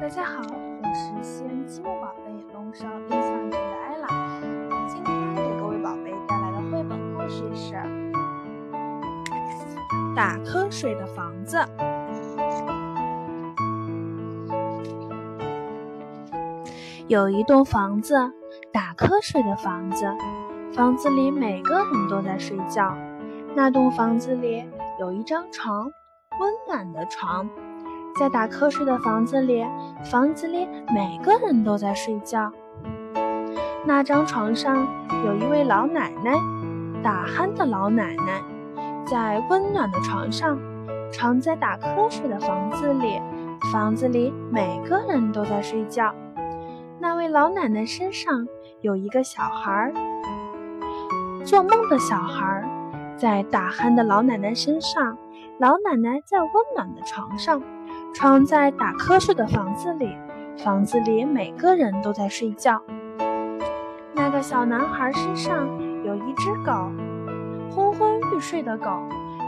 大家好，我是西安积木宝贝龙少印象城的艾拉。今天给各位宝贝带来的绘本故事是《打瞌睡的房子》。有一栋房子，打瞌睡的房子，房子里每个人都在睡觉。那栋房子里有一张床，温暖的床。在打瞌睡的房子里，房子里每个人都在睡觉。那张床上有一位老奶奶，打鼾的老奶奶，在温暖的床上。床在打瞌睡的房子里，房子里每个人都在睡觉。那位老奶奶身上有一个小孩儿，做梦的小孩儿，在打鼾的老奶奶身上。老奶奶在温暖的床上。床在打瞌睡的房子里，房子里每个人都在睡觉。那个小男孩身上有一只狗，昏昏欲睡的狗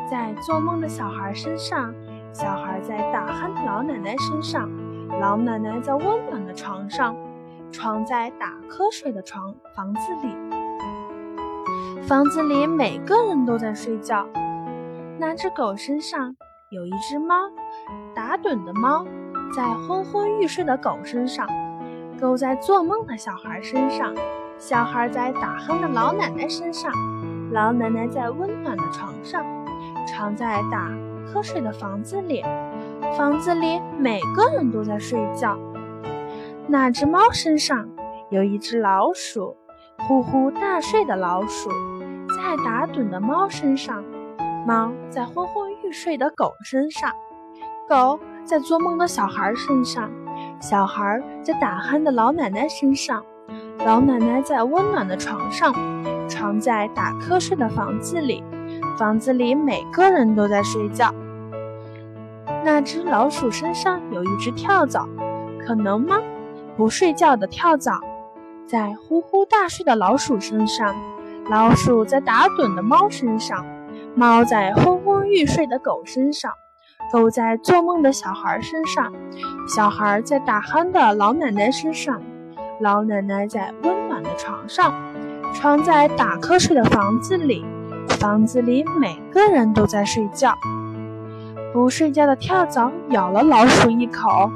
在做梦的小孩身上，小孩在打鼾的老奶奶身上，老奶奶在温暖的床上，床在打瞌睡的床房子里，房子里每个人都在睡觉。那只狗身上有一只猫。打盹的猫在昏昏欲睡的狗身上，狗在做梦的小孩身上，小孩在打鼾的老奶奶身上，老奶奶在温暖的床上，床在打瞌睡的房子里，房子里每个人都在睡觉。那只猫身上有一只老鼠，呼呼大睡的老鼠在打盹的猫身上，猫在昏昏欲睡的狗身上。狗在做梦的小孩身上，小孩在打鼾的老奶奶身上，老奶奶在温暖的床上，床在打瞌睡的房子里，房子里每个人都在睡觉。那只老鼠身上有一只跳蚤，可能吗？不睡觉的跳蚤在呼呼大睡的老鼠身上，老鼠在打盹的猫身上，猫在昏昏欲睡的狗身上。狗在做梦的小孩身上，小孩在打鼾的老奶奶身上，老奶奶在温暖的床上，床在打瞌睡的房子里，房子里每个人都在睡觉。不睡觉的跳蚤咬了老鼠一口，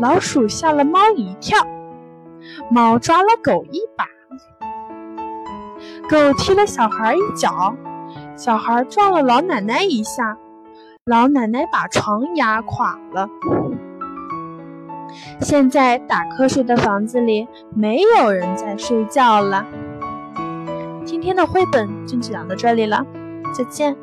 老鼠吓了猫一跳，猫抓了狗一把，狗踢了小孩一脚，小孩撞了老奶奶一下。老奶奶把床压垮了。现在打瞌睡的房子里没有人在睡觉了。今天的绘本就讲到这里了，再见。